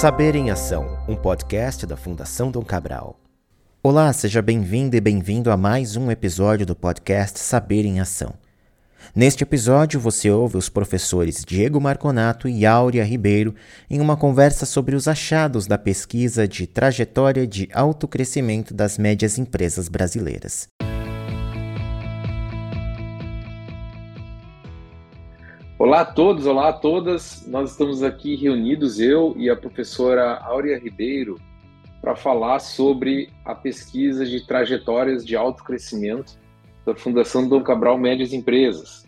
Saber em Ação, um podcast da Fundação Dom Cabral. Olá, seja bem-vindo e bem-vindo a mais um episódio do podcast Saber em Ação. Neste episódio, você ouve os professores Diego Marconato e Áurea Ribeiro em uma conversa sobre os achados da pesquisa de trajetória de autocrescimento das médias empresas brasileiras. Olá a todos, olá a todas. Nós estamos aqui reunidos, eu e a professora Áurea Ribeiro, para falar sobre a pesquisa de trajetórias de alto crescimento da Fundação Dom Cabral Médias Empresas,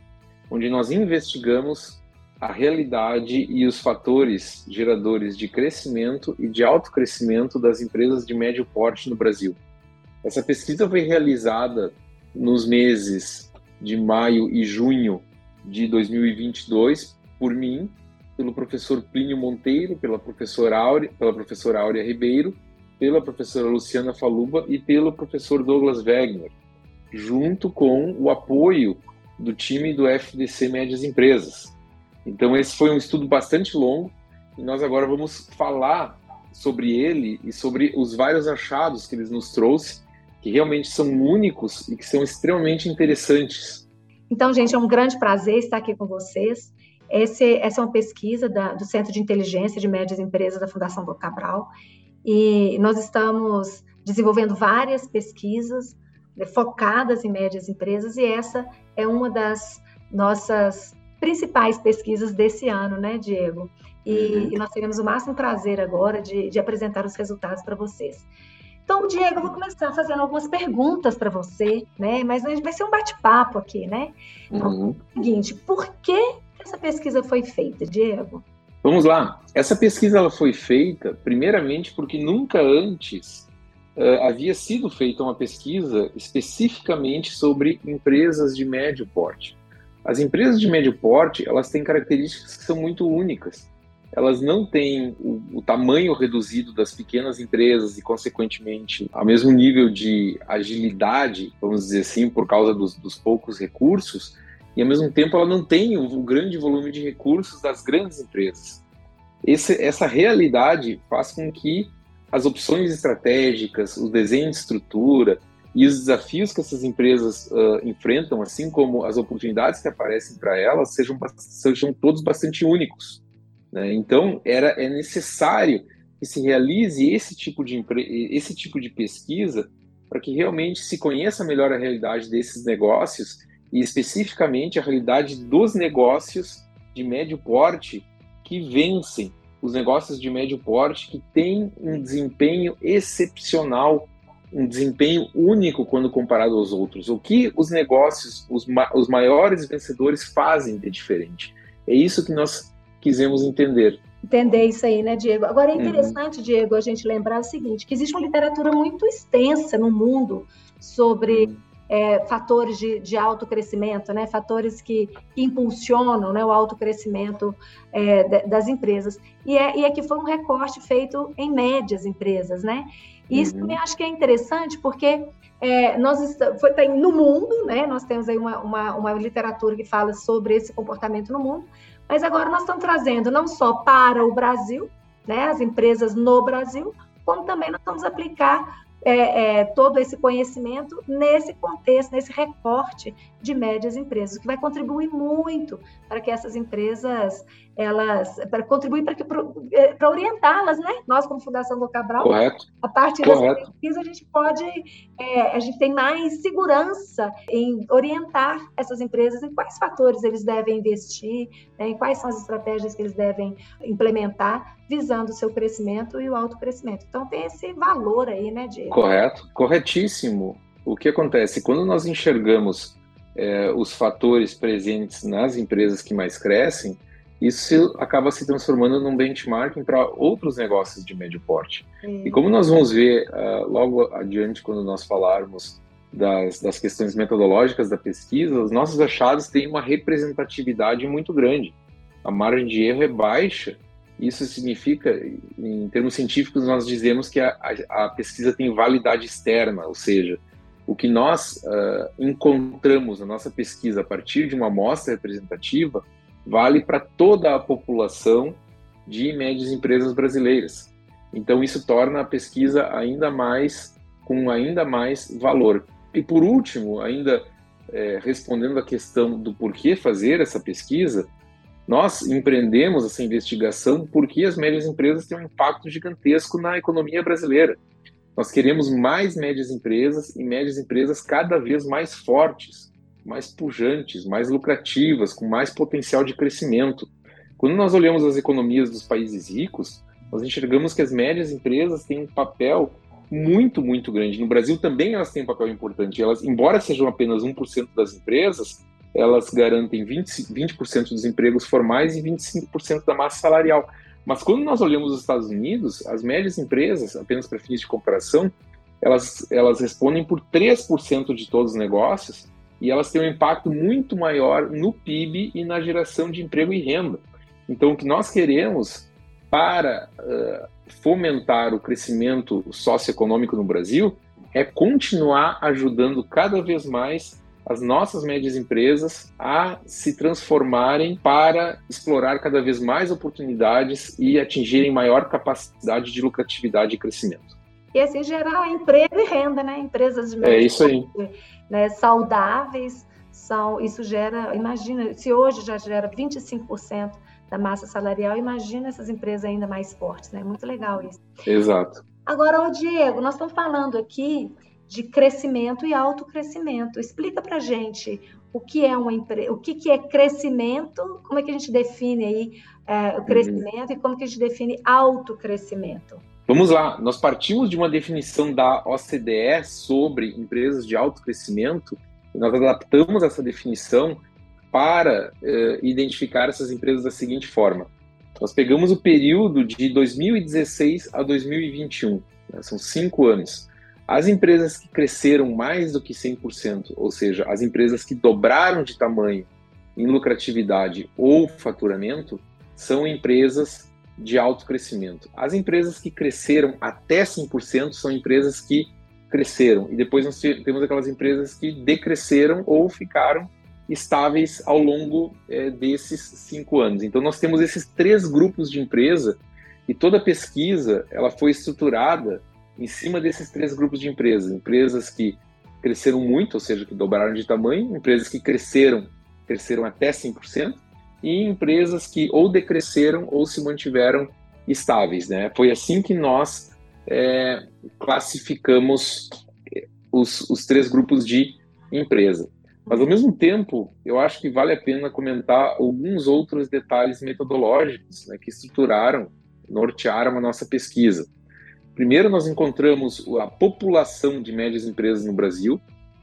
onde nós investigamos a realidade e os fatores geradores de crescimento e de alto crescimento das empresas de médio porte no Brasil. Essa pesquisa foi realizada nos meses de maio e junho de 2022 por mim, pelo professor Plínio Monteiro, pela professora Áurea, pela professora Áurea Ribeiro, pela professora Luciana Faluba e pelo professor Douglas Wegner, junto com o apoio do time do FDC Médias Empresas. Então esse foi um estudo bastante longo e nós agora vamos falar sobre ele e sobre os vários achados que ele nos trouxe, que realmente são únicos e que são extremamente interessantes então, gente, é um grande prazer estar aqui com vocês. Esse, essa é uma pesquisa da, do Centro de Inteligência de Médias Empresas da Fundação do Cabral, e nós estamos desenvolvendo várias pesquisas né, focadas em médias empresas, e essa é uma das nossas principais pesquisas desse ano, né, Diego? E, uhum. e nós teremos o máximo prazer agora de, de apresentar os resultados para vocês. Então, Diego, eu vou começar fazendo algumas perguntas para você, né? Mas vai ser um bate-papo aqui, né? Então, uhum. é o seguinte, por que essa pesquisa foi feita, Diego? Vamos lá. Essa pesquisa ela foi feita, primeiramente, porque nunca antes uh, havia sido feita uma pesquisa especificamente sobre empresas de médio porte. As empresas de médio porte, elas têm características que são muito únicas elas não têm o, o, tamanho reduzido das pequenas empresas e, consequentemente, ao mesmo nível de agilidade, vamos dizer assim, por causa dos, dos poucos recursos, e ao mesmo tempo ela não tem o, o grande volume de recursos das grandes empresas. Esse, essa realidade faz com que as opções estratégicas, o desenho de estrutura e os desafios que essas empresas uh, enfrentam, assim como as oportunidades que aparecem para elas, sejam, sejam todos bastante únicos. Né? Então, era, é necessário que se realize esse tipo de, esse tipo de pesquisa para que realmente se conheça melhor a realidade desses negócios e especificamente a realidade dos negócios de médio porte que vencem, os negócios de médio porte que têm um desempenho excepcional, um desempenho único quando comparado aos outros. O que os negócios, os, ma os maiores vencedores fazem de diferente? É isso que nós quisemos entender. Entender isso aí, né, Diego? Agora é uhum. interessante, uhum. Diego, a gente lembrar o seguinte: que existe uma literatura muito extensa no mundo sobre uhum. é, fatores de, de alto crescimento, né? Fatores que, que impulsionam né, o alto crescimento é, das empresas. E, é, e aqui foi um recorte feito em médias empresas, né? E isso uhum. também acho que é interessante porque é, nós estamos, foi, tem no mundo, né? Nós temos aí uma, uma, uma literatura que fala sobre esse comportamento no mundo, mas agora nós estamos trazendo não só para o Brasil, né, as empresas no Brasil, como também nós vamos aplicar é, é, todo esse conhecimento nesse contexto, nesse recorte de médias empresas, que vai contribuir muito para que essas empresas elas para contribuir para que para é, orientá-las, né? Nós como Fundação do Cabral, Correto. a partir Correto. dessa pesquisa a gente pode é, a gente tem mais segurança em orientar essas empresas em quais fatores eles devem investir, né? em quais são as estratégias que eles devem implementar visando o seu crescimento e o alto crescimento. Então tem esse valor aí, né, Diego? Correto, corretíssimo. O que acontece quando nós enxergamos é, os fatores presentes nas empresas que mais crescem, isso acaba se transformando num benchmarking para outros negócios de médio porte. E como nós vamos ver uh, logo adiante, quando nós falarmos das, das questões metodológicas da pesquisa, os nossos achados têm uma representatividade muito grande. A margem de erro é baixa. Isso significa, em termos científicos, nós dizemos que a, a, a pesquisa tem validade externa, ou seja, o que nós uh, encontramos na nossa pesquisa a partir de uma amostra representativa vale para toda a população de médias empresas brasileiras. Então isso torna a pesquisa ainda mais com ainda mais valor. E por último, ainda é, respondendo a questão do porquê fazer essa pesquisa, nós empreendemos essa investigação porque as médias empresas têm um impacto gigantesco na economia brasileira. Nós queremos mais médias empresas e médias empresas cada vez mais fortes, mais pujantes, mais lucrativas, com mais potencial de crescimento. Quando nós olhamos as economias dos países ricos, nós enxergamos que as médias empresas têm um papel muito, muito grande. No Brasil também elas têm um papel importante. Elas, embora sejam apenas 1% das empresas, elas garantem 20%, 20 dos empregos formais e 25% da massa salarial. Mas quando nós olhamos os Estados Unidos, as médias empresas, apenas para fins de comparação, elas, elas respondem por 3% de todos os negócios e elas têm um impacto muito maior no PIB e na geração de emprego e renda. Então, o que nós queremos para uh, fomentar o crescimento socioeconômico no Brasil é continuar ajudando cada vez mais as nossas médias empresas a se transformarem para explorar cada vez mais oportunidades e atingirem maior capacidade de lucratividade e crescimento. E assim gerar emprego e renda, né? Empresas de é isso aí. Né, saudáveis, são, isso gera, imagina, se hoje já gera 25% da massa salarial, imagina essas empresas ainda mais fortes, né? Muito legal isso. Exato. Agora, o Diego, nós estamos falando aqui de crescimento e autocrescimento. Explica para gente o que é uma empresa, o que, que é crescimento, como é que a gente define aí é, o uhum. crescimento uhum. e como que a gente define autocrescimento. Vamos lá, nós partimos de uma definição da OCDE sobre empresas de alto crescimento, nós adaptamos essa definição para uh, identificar essas empresas da seguinte forma. Nós pegamos o período de 2016 a 2021, né, são cinco anos. As empresas que cresceram mais do que 100%, ou seja, as empresas que dobraram de tamanho em lucratividade ou faturamento, são empresas de alto crescimento. As empresas que cresceram até 100% são empresas que cresceram. E depois nós temos aquelas empresas que decresceram ou ficaram estáveis ao longo é, desses cinco anos. Então nós temos esses três grupos de empresa e toda a pesquisa ela foi estruturada em cima desses três grupos de empresas. Empresas que cresceram muito, ou seja, que dobraram de tamanho, empresas que cresceram, cresceram até 100%, e empresas que ou decresceram ou se mantiveram estáveis. Né? Foi assim que nós é, classificamos os, os três grupos de empresa. Mas, ao mesmo tempo, eu acho que vale a pena comentar alguns outros detalhes metodológicos né, que estruturaram, nortearam a nossa pesquisa. Primeiro, nós encontramos a população de médias empresas no Brasil,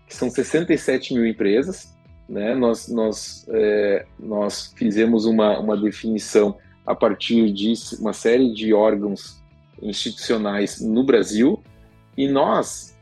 que são 67 mil empresas. Né? Nós, nós, é, nós fizemos uma, uma definição a partir de uma série de órgãos institucionais no Brasil, e nós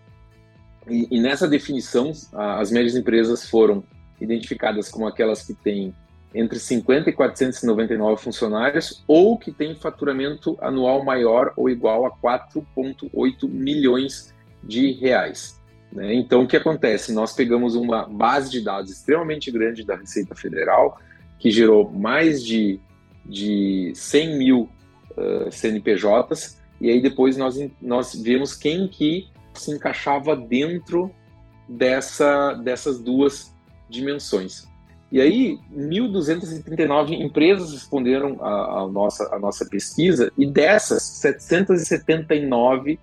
e, e nessa definição, as médias empresas foram identificadas como aquelas que têm entre 50 e 499 funcionários ou que têm faturamento anual maior ou igual a 4,8 milhões de reais. Né? Então, o que acontece? Nós pegamos uma base de dados extremamente grande da Receita Federal, que gerou mais de, de 100 mil uh, CNPJs, e aí depois nós, nós vimos quem que se encaixava dentro dessa, dessas duas dimensões. E aí, 1.239 empresas responderam a, a, nossa, a nossa pesquisa, e dessas, 779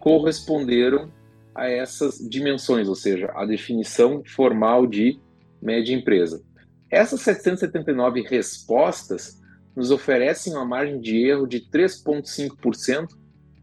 corresponderam a essas dimensões, ou seja, a definição formal de média empresa. Essas 779 respostas nos oferecem uma margem de erro de 3,5%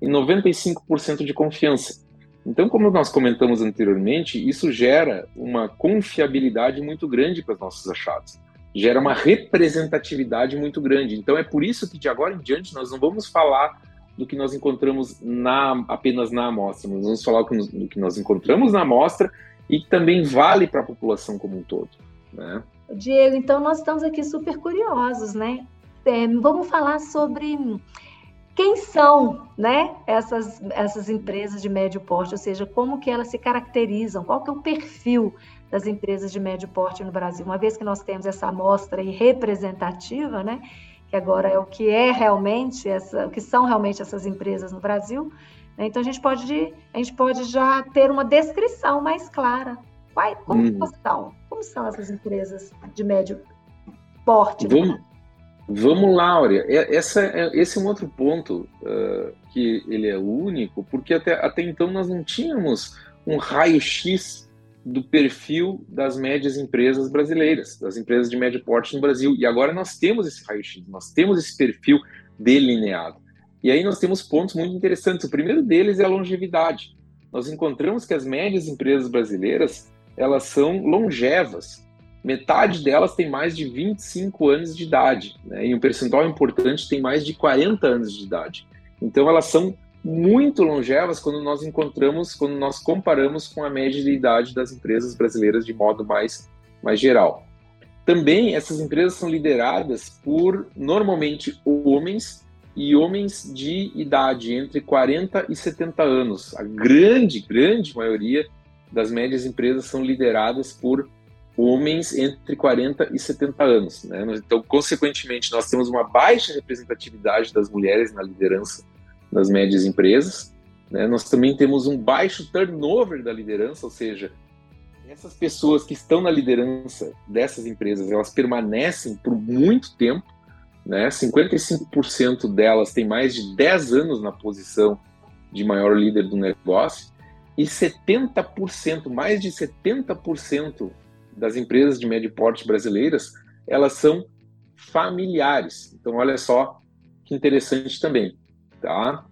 e 95% de confiança. Então, como nós comentamos anteriormente, isso gera uma confiabilidade muito grande para os nossos achados, gera uma representatividade muito grande. Então, é por isso que de agora em diante nós não vamos falar do que nós encontramos na, apenas na amostra, nós vamos falar do que nós encontramos na amostra e que também vale para a população como um todo. Né? Diego, então nós estamos aqui super curiosos, né? É, vamos falar sobre quem são né, essas, essas empresas de médio porte, ou seja, como que elas se caracterizam, qual que é o perfil das empresas de médio porte no Brasil, uma vez que nós temos essa amostra representativa, né, que agora é o que é realmente essa, o que são realmente essas empresas no Brasil. Né? Então a gente pode a gente pode já ter uma descrição mais clara. Qual, como hum. são? Como são essas empresas de médio porte? Vamos, vamos lá, Áurea. Essa, é, esse é um outro ponto uh, que ele é único, porque até, até então nós não tínhamos um raio-x do perfil das médias empresas brasileiras, das empresas de médio porte no Brasil. E agora nós temos esse raio-x, nós temos esse perfil delineado. E aí nós temos pontos muito interessantes. O primeiro deles é a longevidade. Nós encontramos que as médias empresas brasileiras, elas são longevas. Metade delas tem mais de 25 anos de idade, né? e um percentual importante tem mais de 40 anos de idade. Então elas são muito longevas quando nós encontramos, quando nós comparamos com a média de idade das empresas brasileiras de modo mais, mais geral. Também essas empresas são lideradas por normalmente homens e homens de idade entre 40 e 70 anos. A grande, grande maioria das médias empresas são lideradas por homens entre 40 e 70 anos. Né? Então, consequentemente, nós temos uma baixa representatividade das mulheres na liderança nas médias empresas. Né? Nós também temos um baixo turnover da liderança, ou seja, essas pessoas que estão na liderança dessas empresas, elas permanecem por muito tempo, né? 55% delas têm mais de 10 anos na posição de maior líder do negócio e 70%, mais de 70% das empresas de médio porte brasileiras, elas são familiares. Então, olha só que interessante também. Tá?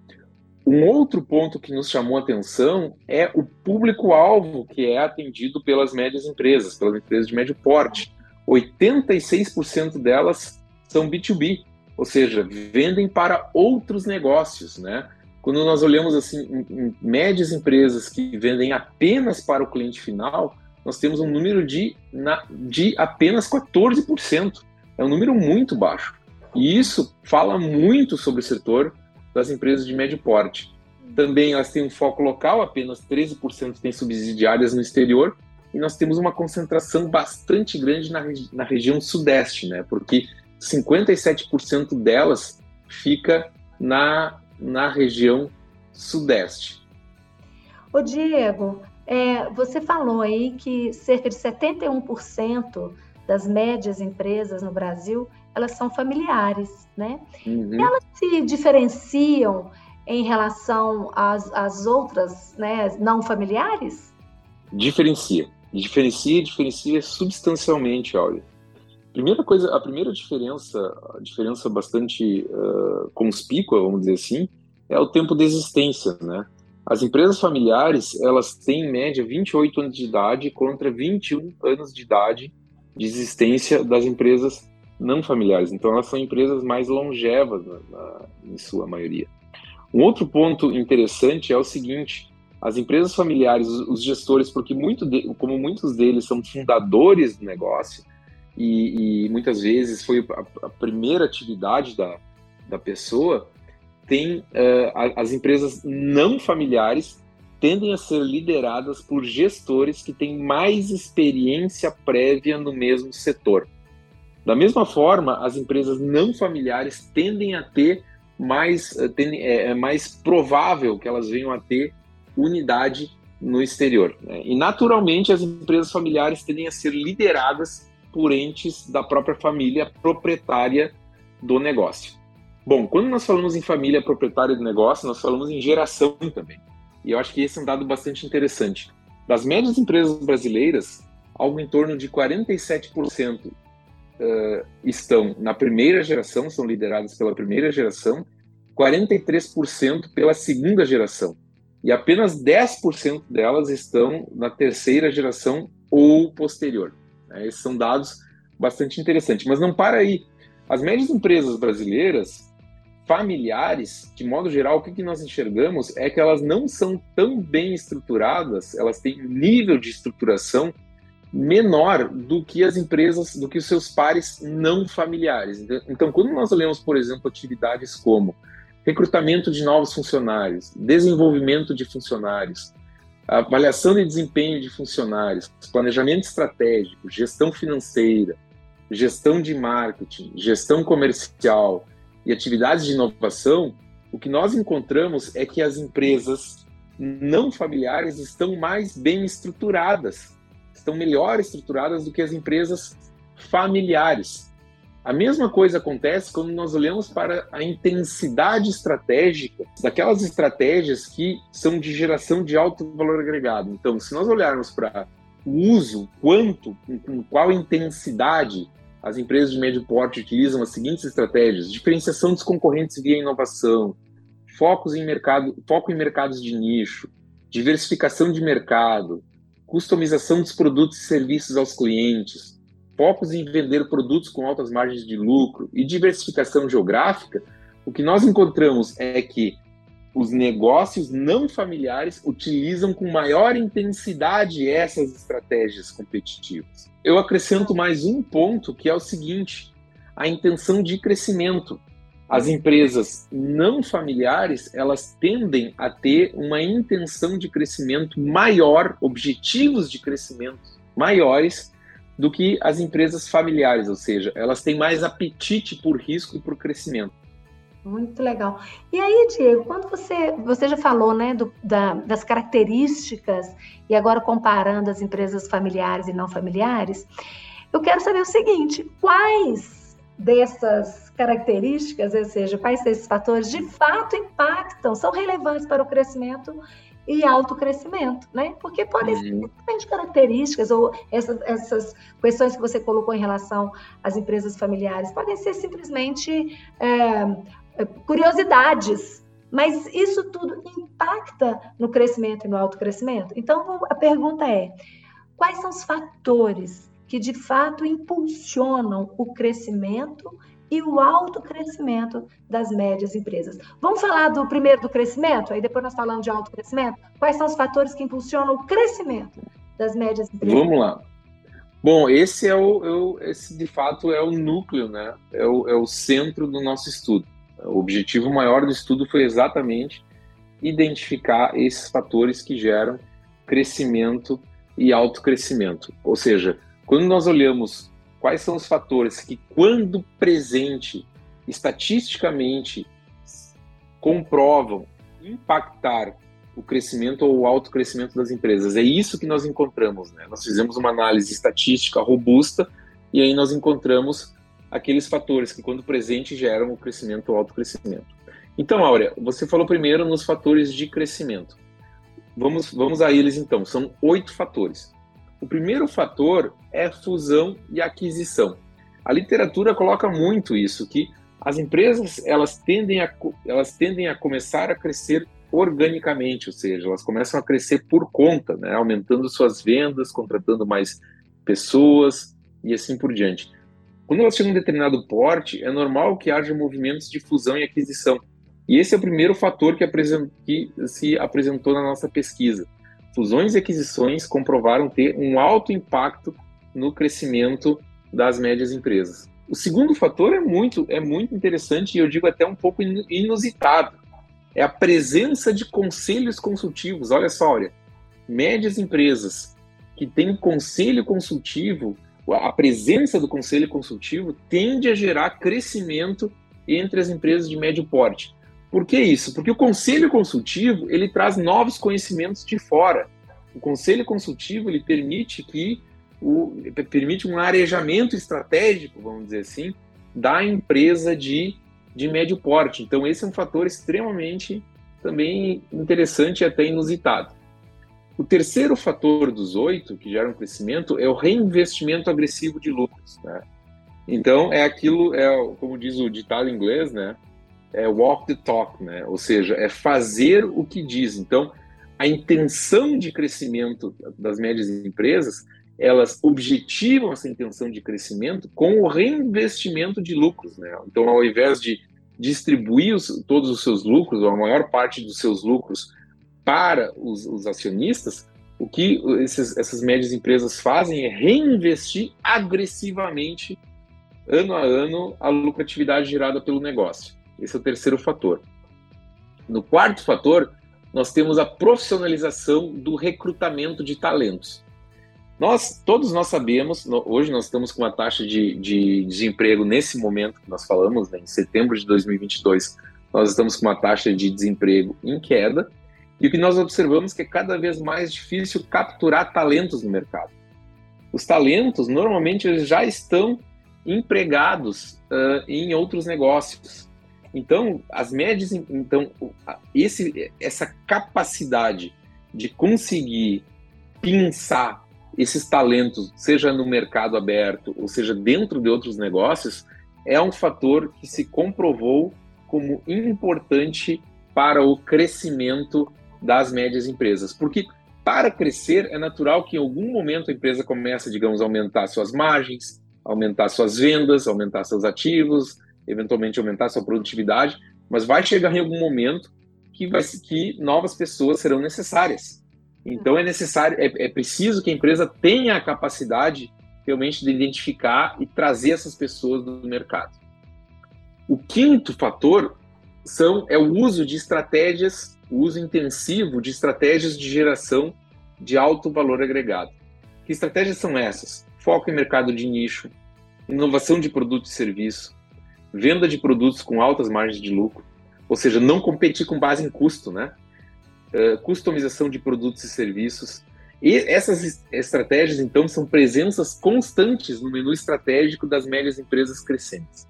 Um outro ponto que nos chamou a atenção é o público-alvo que é atendido pelas médias empresas, pelas empresas de médio porte. 86% delas são B2B, ou seja, vendem para outros negócios, né? Quando nós olhamos assim em, médias empresas que vendem apenas para o cliente final, nós temos um número de, na, de apenas 14%. É um número muito baixo. E isso fala muito sobre o setor das empresas de médio porte. Também elas têm um foco local, apenas 13% têm subsidiárias no exterior, e nós temos uma concentração bastante grande na, na região sudeste, né? porque 57% delas fica na, na região sudeste. Ô Diego, é, você falou aí que cerca de 71% das médias empresas no Brasil elas são familiares, né? Uhum. Elas se diferenciam em relação às, às outras, né, não familiares? Diferencia, diferencia, diferencia substancialmente, olha. Primeira coisa, a primeira diferença, a diferença bastante uh, conspícua, vamos dizer assim, é o tempo de existência, né? As empresas familiares, elas têm em média 28 anos de idade contra 21 anos de idade de existência das empresas não familiares. Então, elas são empresas mais longevas na, na, em sua maioria. Um outro ponto interessante é o seguinte: as empresas familiares, os gestores, porque muito de, como muitos deles são fundadores do negócio e, e muitas vezes foi a, a, primeira atividade da, da pessoa, tem uh, as empresas não familiares tendem a ser lideradas por gestores que têm mais experiência prévia no mesmo setor. Da mesma forma, as empresas não familiares tendem a ter mais, eh, tendem, é, é mais provável que elas venham a ter unidade no exterior. Né? E naturalmente as empresas familiares tendem a ser lideradas por entes da própria família proprietária do negócio. Bom, quando nós falamos em família proprietária do negócio, nós falamos em geração também. E eu acho que esse é um dado bastante interessante. Das médias empresas brasileiras, algo em torno de 47% uh, estão na primeira geração, são lideradas pela primeira geração, 43% pela segunda geração. E apenas 10% delas estão na terceira geração ou posterior. Né? Esses são dados bastante interessantes. Mas não para aí. As médias empresas brasileiras, familiares, de modo geral, o que, que nós enxergamos é que elas não são tão bem estruturadas, elas têm nível de estruturação menor do que as empresas, do que os seus pares não familiares. Então, quando nós olhamos, por exemplo, atividades como recrutamento de novos funcionários, desenvolvimento de funcionários, avaliação de desempenho de funcionários, planejamento estratégico, gestão financeira, gestão de marketing, gestão comercial e atividades de inovação, o que nós encontramos é que as empresas não familiares estão mais bem estruturadas, estão melhor estruturadas do que as empresas familiares. A mesma coisa acontece quando nós olhamos para a intensidade estratégica daquelas estratégias que são de geração de alto valor agregado. Então, se nós olharmos para o uso, quanto, com qual intensidade as empresas de médio porte utilizam as seguintes estratégias: diferenciação dos concorrentes via inovação, focos em mercado, foco em mercados de nicho, diversificação de mercado, customização dos produtos e serviços aos clientes, focos em vender produtos com altas margens de lucro e diversificação geográfica, o que nós encontramos é que os negócios não familiares utilizam com maior intensidade essas estratégias competitivas. Eu acrescento mais um ponto que é o seguinte: a intenção de crescimento. As empresas não familiares, elas tendem a ter uma intenção de crescimento maior, objetivos de crescimento maiores do que as empresas familiares, ou seja, elas têm mais apetite por risco e por crescimento. Muito legal. E aí, Diego, quando você, você já falou né, do, da, das características, e agora comparando as empresas familiares e não familiares, eu quero saber o seguinte: quais dessas características, ou seja, quais desses fatores de fato impactam, são relevantes para o crescimento e autocrescimento, né? Porque podem ser uhum. simplesmente características ou essas, essas questões que você colocou em relação às empresas familiares podem ser simplesmente é, curiosidades, mas isso tudo impacta no crescimento e no autocrescimento. Então a pergunta é: quais são os fatores que de fato impulsionam o crescimento e o alto crescimento das médias empresas. Vamos falar do primeiro do crescimento, aí depois nós falamos de alto crescimento. Quais são os fatores que impulsionam o crescimento das médias empresas? Vamos lá. Bom, esse é o, é o esse de fato é o núcleo, né? É o, é o centro do nosso estudo. O objetivo maior do estudo foi exatamente identificar esses fatores que geram crescimento e alto crescimento. Ou seja, quando nós olhamos quais são os fatores que, quando presente, estatisticamente comprovam impactar o crescimento ou o alto crescimento das empresas. É isso que nós encontramos. Né? Nós fizemos uma análise estatística robusta e aí nós encontramos aqueles fatores que, quando presente, geram o crescimento ou alto crescimento. Então, Áurea, você falou primeiro nos fatores de crescimento. Vamos, vamos a eles então. São oito fatores. O primeiro fator é fusão e aquisição. A literatura coloca muito isso, que as empresas elas tendem a, elas tendem a começar a crescer organicamente, ou seja, elas começam a crescer por conta, né, aumentando suas vendas, contratando mais pessoas e assim por diante. Quando elas chegam a um determinado porte, é normal que haja movimentos de fusão e aquisição. E esse é o primeiro fator que, que se apresentou na nossa pesquisa fusões e aquisições comprovaram ter um alto impacto no crescimento das médias empresas. O segundo fator é muito, é muito interessante e eu digo até um pouco inusitado. É a presença de conselhos consultivos. Olha só, olha, médias empresas que têm conselho consultivo, a presença do conselho consultivo tende a gerar crescimento entre as empresas de médio porte. Por que isso? Porque o conselho consultivo ele traz novos conhecimentos de fora. O conselho consultivo ele permite que o, permite um arejamento estratégico, vamos dizer assim, da empresa de, de médio porte. Então esse é um fator extremamente também interessante e até inusitado. O terceiro fator dos oito que geram crescimento é o reinvestimento agressivo de lucros. Né? Então é aquilo, é como diz o ditado em inglês, né? é walk the talk, né? Ou seja, é fazer o que diz. Então, a intenção de crescimento das médias empresas, elas objetivam essa intenção de crescimento com o reinvestimento de lucros, né? Então, ao invés de distribuir os, todos os seus lucros, ou a maior parte dos seus lucros, para os, os acionistas, o que esses, essas médias empresas fazem é reinvestir agressivamente, ano a ano, a lucratividade gerada pelo negócio. Esse é o terceiro fator. No quarto fator, nós temos a profissionalização do recrutamento de talentos. Nós, todos nós sabemos, hoje nós estamos com uma taxa de, de desemprego nesse momento que nós falamos, né, em setembro de 2022, nós estamos com uma taxa de desemprego em queda, e o que nós observamos é que é cada vez mais difícil capturar talentos no mercado. Os talentos, normalmente, eles já estão empregados uh, em outros negócios. Então, as médias, então, esse, essa capacidade de conseguir pensar esses talentos, seja no mercado aberto, ou seja dentro de outros negócios, é um fator que se comprovou como importante para o crescimento das médias empresas. Porque para crescer é natural que em algum momento a empresa comece, digamos, a aumentar suas margens, aumentar suas vendas, aumentar seus ativos, eventualmente aumentar sua produtividade, mas vai chegar em algum momento que, vai, que novas pessoas serão necessárias. Então é necessário, é, é preciso que a empresa tenha a capacidade realmente de identificar e trazer essas pessoas do mercado. O quinto fator são, é o uso de estratégias, o uso intensivo de estratégias de geração de alto valor agregado. Que estratégias são essas? Foco em mercado de nicho, inovação de produto e serviço, venda de produtos com altas margens de lucro, ou seja, não competir com base em custo, né? uh, customização de produtos e serviços. E essas estratégias, então, são presenças constantes no menu estratégico das médias empresas crescentes.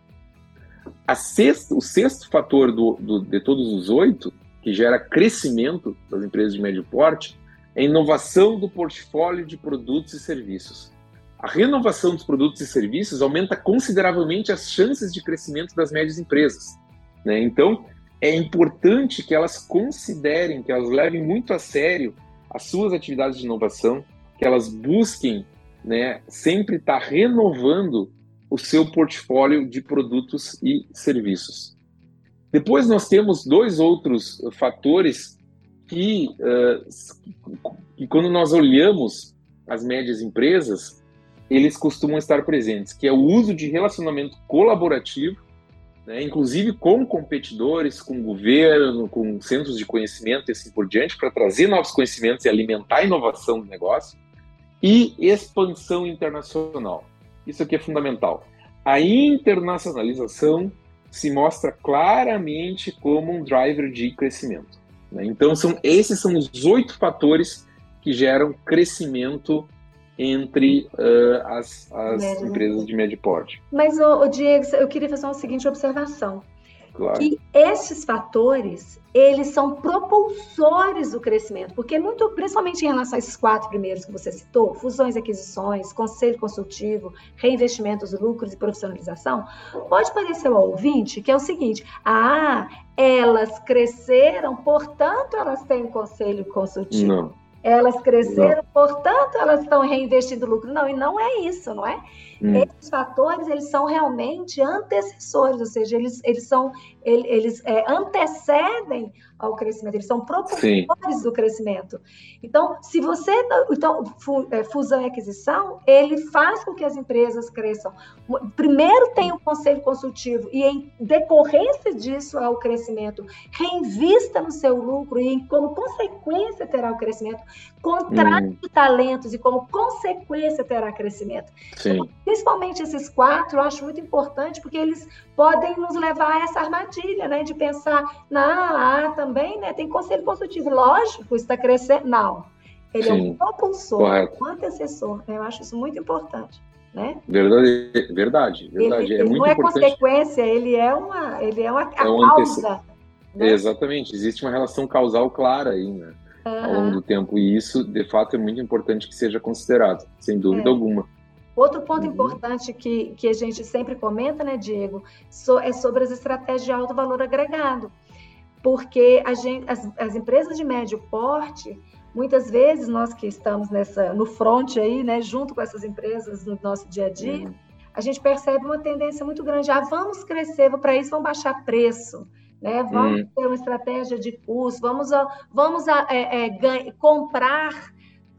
O sexto fator do, do, de todos os oito, que gera crescimento das empresas de médio porte, é a inovação do portfólio de produtos e serviços. A renovação dos produtos e serviços aumenta consideravelmente as chances de crescimento das médias empresas. Né? Então, é importante que elas considerem, que elas levem muito a sério as suas atividades de inovação, que elas busquem né, sempre estar tá renovando o seu portfólio de produtos e serviços. Depois nós temos dois outros fatores que, uh, que quando nós olhamos as médias empresas, eles costumam estar presentes, que é o uso de relacionamento colaborativo né, inclusive com competidores, com governo, com centros de conhecimento e assim por diante, para trazer novos conhecimentos e alimentar a inovação do negócio, e expansão internacional. Isso aqui é fundamental. A internacionalização se mostra claramente como um driver de crescimento. Né? Então, são, esses são os oito fatores que geram crescimento entre uh, as, as empresas de médio porte. Mas, o, Diego, eu queria fazer uma seguinte observação. Claro. Que esses fatores, eles são propulsores do crescimento, porque muito, principalmente em relação a esses quatro primeiros que você citou, fusões e aquisições, conselho consultivo, reinvestimentos, lucros e profissionalização, pode parecer ao ouvinte que é o seguinte, ah, elas cresceram, portanto elas têm um conselho consultivo. Não. Elas cresceram, não. portanto, elas estão reinvestindo lucro. Não, e não é isso, não é? Hum. Esses fatores, eles são realmente antecessores, ou seja, eles, eles são, eles, eles é, antecedem ao crescimento, eles são propulsores Sim. do crescimento. Então, se você. Então, é, fusão e aquisição, ele faz com que as empresas cresçam. Primeiro tem o conselho consultivo, e em decorrência disso ao crescimento, reinvista no seu lucro, e como consequência terá o crescimento, contrate hum. talentos, e como consequência terá crescimento. Sim. Então, principalmente esses quatro, eu acho muito importante, porque eles podem nos levar a essa armadilha, né? De pensar, não, ah, também, né? Tem conselho consultivo, lógico, está crescendo. Não. Ele Sim, é um propulsor, correto. um antecessor. Eu acho isso muito importante. Né? Verdade, verdade, verdade. Ele, é ele muito não é importante. consequência, ele é uma, ele é uma é um causa. Né? Exatamente, existe uma relação causal clara aí, né? Uhum. Ao longo do tempo. E isso, de fato, é muito importante que seja considerado, sem dúvida é. alguma. Outro ponto uhum. importante que, que a gente sempre comenta, né, Diego, so, é sobre as estratégias de alto valor agregado. Porque gente, as, as empresas de médio porte, muitas vezes nós que estamos nessa no front aí, né, junto com essas empresas no nosso dia a dia, uhum. a gente percebe uma tendência muito grande. Ah, vamos crescer, para isso vamos baixar preço. Né? Vamos uhum. ter uma estratégia de custo, vamos, vamos é, é, comprar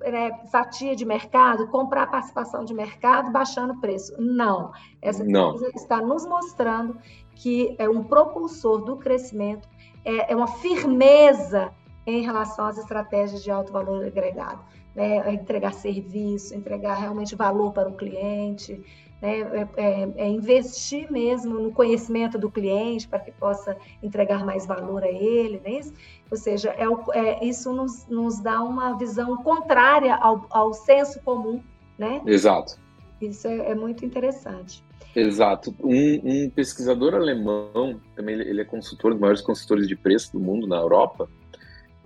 é, fatia de mercado, comprar participação de mercado, baixando o preço. Não. Essa Não. está nos mostrando que é um propulsor do crescimento, é, é uma firmeza em relação às estratégias de alto valor agregado. Né? Entregar serviço, entregar realmente valor para o cliente, né? é, é, é investir mesmo no conhecimento do cliente para que possa entregar mais valor a ele, né? Ou seja, é, é isso nos, nos, dá uma visão contrária ao, ao senso comum, né? Exato. Isso é, é muito interessante. Exato. Um, um, pesquisador alemão, também ele, é consultor, um dos maiores consultores de preço do mundo na Europa,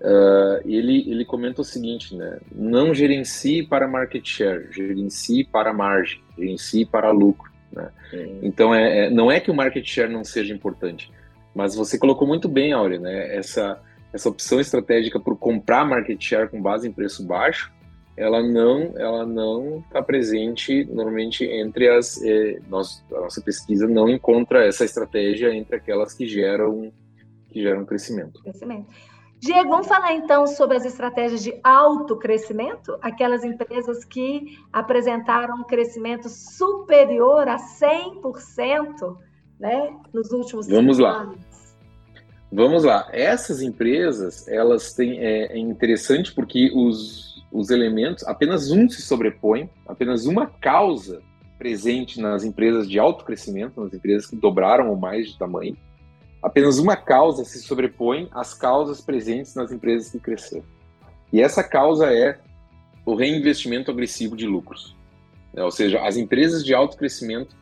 uh, ele, ele comenta o seguinte, né? Não gerencie para market share, gerencie para margem, gerencie para lucro. Né? Então, é, é, não é que o market share não seja importante, mas você colocou muito bem, Áurea, né? Essa, essa opção estratégica por comprar market share com base em preço baixo, ela não ela não está presente normalmente entre as eh, nós, a nossa pesquisa não encontra essa estratégia entre aquelas que geram que geram crescimento. Crescimento. Diego, vamos falar então sobre as estratégias de alto crescimento, aquelas empresas que apresentaram um crescimento superior a 100%, né, nos últimos Vamos lá. anos. Vamos lá. Essas empresas, elas têm é, é interessante porque os os elementos, apenas um se sobrepõe, apenas uma causa presente nas empresas de alto crescimento, nas empresas que dobraram ou mais de tamanho, apenas uma causa se sobrepõe às causas presentes nas empresas que cresceram. E essa causa é o reinvestimento agressivo de lucros. É, ou seja, as empresas de alto crescimento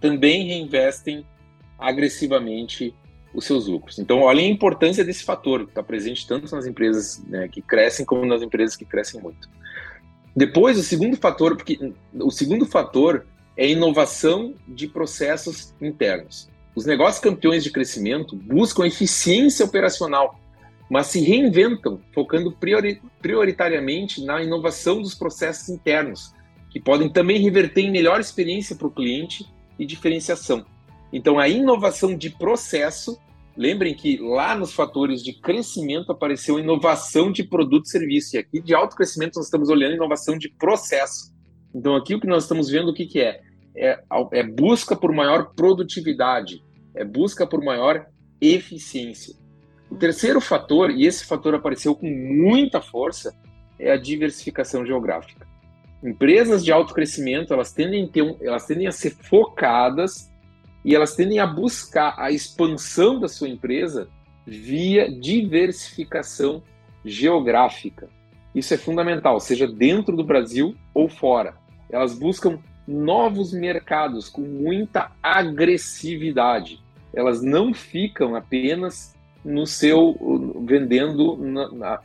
também reinvestem agressivamente os seus lucros. Então, olhem a importância desse fator, que está presente tanto nas empresas né, que crescem como nas empresas que crescem muito. Depois, o segundo fator, porque o segundo fator é inovação de processos internos. Os negócios campeões de crescimento buscam eficiência operacional, mas se reinventam, focando priori prioritariamente na inovação dos processos internos, que podem também reverter em melhor experiência para o cliente e diferenciação. Então, a inovação de processo, lembrem que lá nos fatores de crescimento apareceu inovação de produto e serviço, e aqui de alto crescimento nós estamos olhando inovação de processo. Então, aqui o que nós estamos vendo, o que, que é? É? É busca por maior produtividade, é busca por maior eficiência. O terceiro fator, e esse fator apareceu com muita força, é a diversificação geográfica. Empresas de alto crescimento, elas tendem, um, elas tendem a ser focadas e elas tendem a buscar a expansão da sua empresa via diversificação geográfica. Isso é fundamental, seja dentro do Brasil ou fora. Elas buscam novos mercados com muita agressividade. Elas não ficam apenas no seu vendendo, na, na,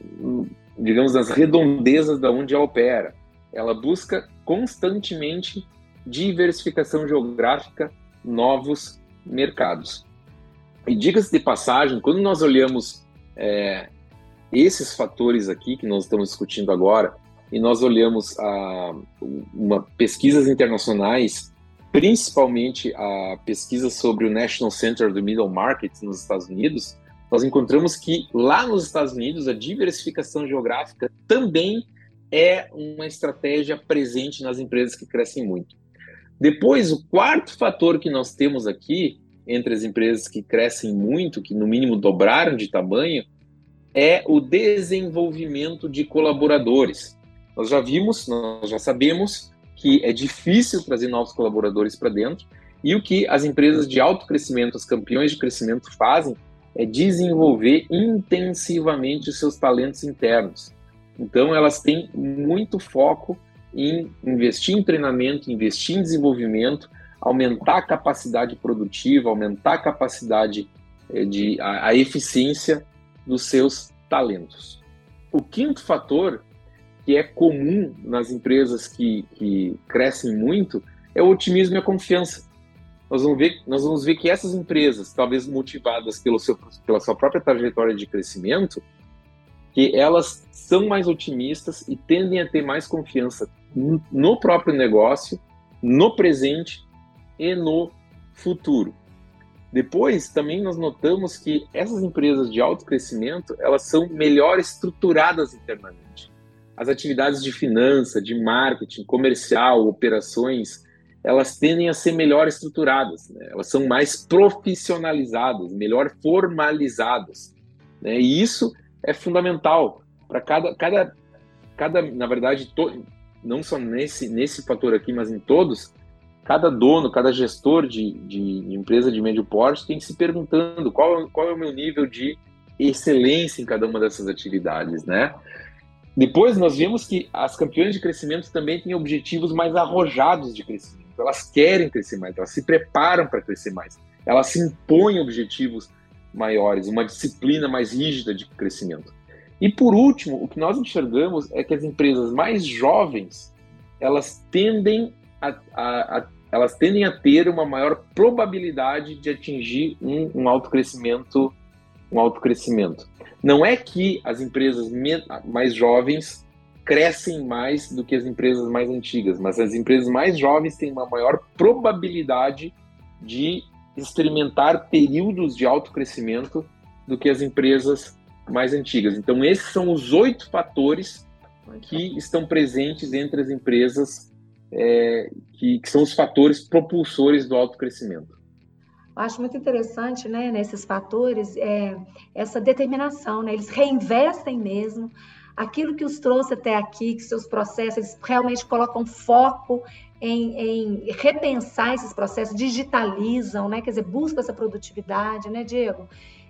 digamos, nas redondezas da onde ela opera. Ela busca constantemente diversificação geográfica novos mercados. E diga-se de passagem, quando nós olhamos é, esses fatores aqui que nós estamos discutindo agora, e nós olhamos a, uma, pesquisas internacionais, principalmente a pesquisa sobre o National Center do Middle Market nos Estados Unidos, nós encontramos que lá nos Estados Unidos a diversificação geográfica também é uma estratégia presente nas empresas que crescem muito. Depois, o quarto fator que nós temos aqui, entre as empresas que crescem muito, que no mínimo dobraram de tamanho, é o desenvolvimento de colaboradores. Nós já vimos, nós já sabemos que é difícil trazer novos colaboradores para dentro, e o que as empresas de alto crescimento, os campeões de crescimento fazem é desenvolver intensivamente os seus talentos internos. Então, elas têm muito foco em investir em treinamento, investir em desenvolvimento, aumentar a capacidade produtiva, aumentar a capacidade eh, de a, a eficiência dos seus talentos. O quinto fator que é comum nas empresas que, que crescem muito é o otimismo e a confiança. Nós vamos ver, nós vamos ver que essas empresas, talvez motivadas pelo seu, pela sua própria trajetória de crescimento, que elas são mais otimistas e tendem a ter mais confiança no próprio negócio, no presente e no futuro. Depois, também nós notamos que essas empresas de alto crescimento, elas são melhor estruturadas internamente. As atividades de finança, de marketing, comercial, operações, elas tendem a ser melhor estruturadas, né? elas são mais profissionalizadas, melhor formalizadas. Né? E isso é fundamental para cada, cada, cada, na verdade, to, não só nesse, nesse fator aqui, mas em todos, cada dono, cada gestor de, de, empresa de médio porte tem que se perguntando qual, qual é o meu nível de excelência em cada uma dessas atividades, né? Depois nós vimos que as campeões de crescimento também têm objetivos mais arrojados de crescimento. Elas querem crescer mais, elas se preparam para crescer mais. Elas se impõem objetivos maiores, uma disciplina mais rígida de crescimento. E por último, o que nós enxergamos é que as empresas mais jovens elas tendem a, a, a elas tendem a ter uma maior probabilidade de atingir um, um alto crescimento um alto crescimento. Não é que as empresas mais jovens crescem mais do que as empresas mais antigas, mas as empresas mais jovens têm uma maior probabilidade de experimentar períodos de alto crescimento do que as empresas mais antigas. Então, esses são os oito fatores que estão presentes entre as empresas, é, que, que são os fatores propulsores do alto crescimento acho muito interessante, né, nesses fatores, é, essa determinação, né? Eles reinvestem mesmo aquilo que os trouxe até aqui, que seus processos realmente colocam foco em, em, repensar esses processos, digitalizam, né? Quer dizer, buscam essa produtividade, né, Diego?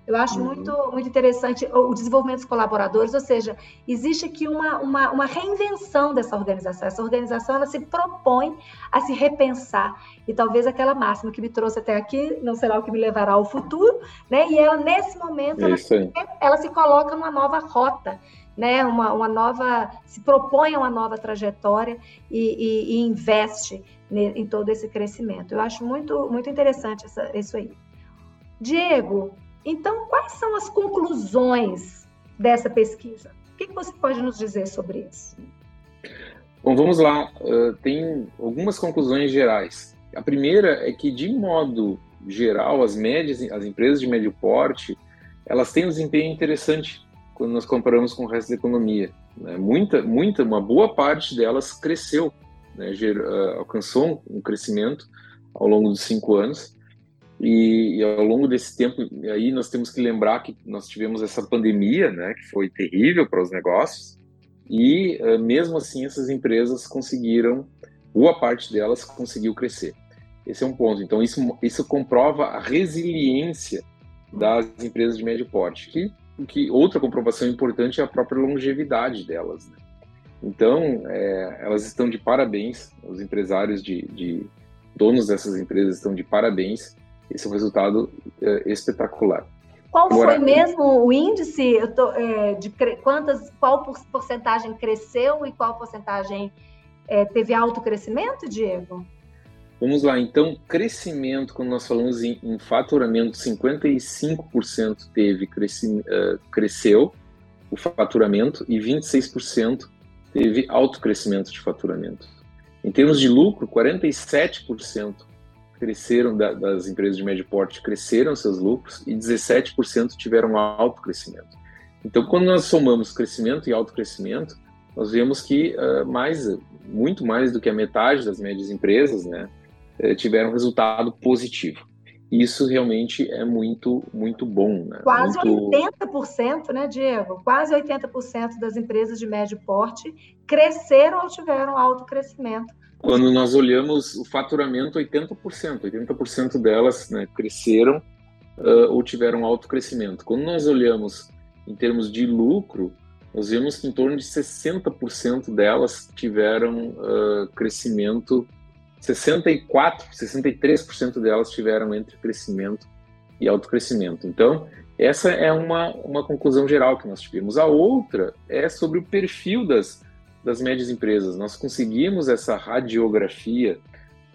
Eu acho uhum. muito, muito interessante o desenvolvimento dos colaboradores, ou seja, existe aqui uma, uma, uma, reinvenção dessa organização. Essa organização ela se propõe a se repensar. E talvez aquela máxima que me trouxe até aqui não será o que me levará ao futuro, né? E ela, nesse momento, ela, ela, se coloca numa nova rota. Né, uma, uma nova, se propõe a uma nova trajetória e, e, e investe em todo esse crescimento. Eu acho muito, muito interessante essa, isso aí. Diego, então, quais são as conclusões dessa pesquisa? O que você pode nos dizer sobre isso? Bom, vamos lá. Uh, tem algumas conclusões gerais. A primeira é que, de modo geral, as médias, as empresas de médio porte, elas têm um desempenho interessante quando nós comparamos com o resto da economia. Né? Muita, muita, uma boa parte delas cresceu, né? Ger, uh, alcançou um crescimento ao longo dos cinco anos. E, e, ao longo desse tempo, aí nós temos que lembrar que nós tivemos essa pandemia, né, que foi terrível para os negócios, e uh, mesmo assim essas empresas conseguiram, boa parte delas conseguiu crescer. Esse é um ponto. Então isso, isso comprova a resiliência das empresas de médio porte, que, que outra comprovação importante é a própria longevidade delas. Né? Então, é, elas estão de parabéns, os empresários de, de donos dessas empresas estão de parabéns, esse é um resultado é, espetacular. Qual Agora, foi mesmo o índice tô, é, de quantas, qual porcentagem cresceu e qual porcentagem é, teve alto crescimento, Diego? Vamos lá, então, crescimento, quando nós falamos em, em faturamento, 55% teve cresci, uh, cresceu o faturamento e 26% teve alto crescimento de faturamento. Em termos de lucro, 47% cresceram da, das empresas de médio porte cresceram seus lucros e 17% tiveram alto crescimento. Então, quando nós somamos crescimento e alto crescimento, nós vemos que uh, mais, muito mais do que a metade das médias empresas, né, eh, tiveram resultado positivo. Isso realmente é muito, muito bom. Né? Quase muito... 80%, né, Diego? Quase 80% das empresas de médio porte cresceram ou tiveram alto crescimento quando nós olhamos o faturamento, 80%, 80% delas né, cresceram uh, ou tiveram alto crescimento. Quando nós olhamos em termos de lucro, nós vemos que em torno de 60% delas tiveram uh, crescimento, 64, 63% delas tiveram entre crescimento e alto crescimento. Então, essa é uma, uma conclusão geral que nós tivemos. A outra é sobre o perfil das, das médias empresas. Nós conseguimos essa radiografia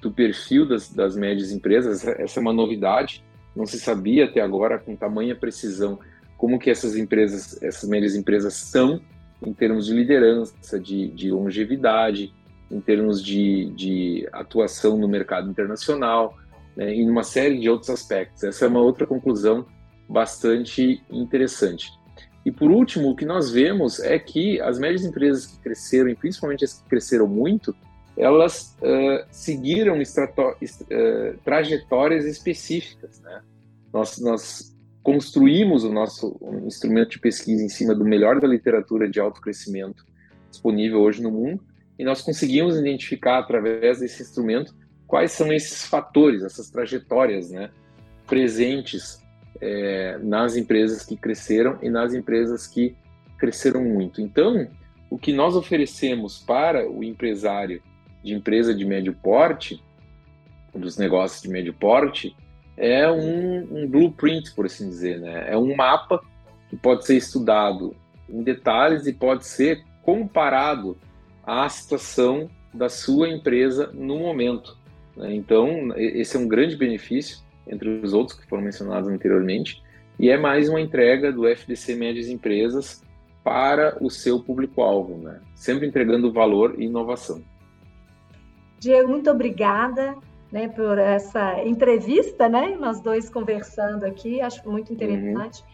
do perfil das, das médias empresas, essa é uma novidade, não se sabia até agora com tamanha precisão como que essas empresas, essas médias empresas são em termos de liderança, de, de longevidade, em termos de, de, atuação no mercado internacional, né, e uma série de outros aspectos. Essa é uma outra conclusão bastante interessante. E por último, o que nós vemos é que as médias empresas que cresceram, e principalmente as que cresceram muito, elas uh, seguiram uh, trajetórias específicas. Né? Nós, nós construímos o nosso instrumento de pesquisa em cima do melhor da literatura de alto crescimento disponível hoje no mundo, e nós conseguimos identificar através desse instrumento quais são esses fatores, essas trajetórias, né, presentes é, nas empresas que cresceram e nas empresas que cresceram muito. Então, o que nós oferecemos para o empresário de empresa de médio porte, dos negócios de médio porte, é um, um blueprint, por assim dizer, né? É um mapa que pode ser estudado em detalhes e pode ser comparado à situação da sua empresa no momento. Né? Então, esse é um grande benefício, entre os outros que foram mencionados anteriormente, e é mais uma entrega do FDC Médias Empresas para o seu público-alvo, né? sempre entregando valor e inovação. Diego, muito obrigada né, por essa entrevista, né? Nós dois conversando aqui, acho muito uhum. interessante. Uhum.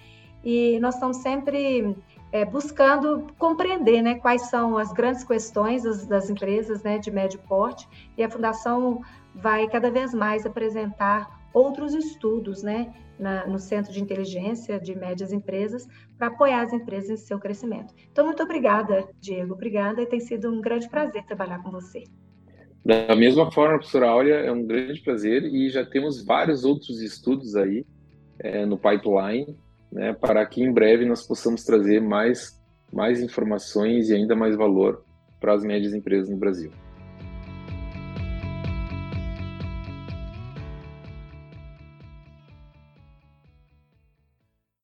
E nós estamos sempre é, buscando compreender né, quais são as grandes questões das, das, empresas né, de médio porte, e a Fundação vai cada vez mais apresentar outros estudos né, na, no Centro de Inteligência de Médias Empresas para apoiar as empresas em seu crescimento. Então, muito obrigada, Diego, obrigada, e tem sido um grande prazer trabalhar com você. Da mesma forma, professora Áurea, é um grande prazer e já temos vários outros estudos aí é, no pipeline, né, para que em breve nós possamos trazer mais, mais informações e ainda mais valor para as médias empresas no Brasil.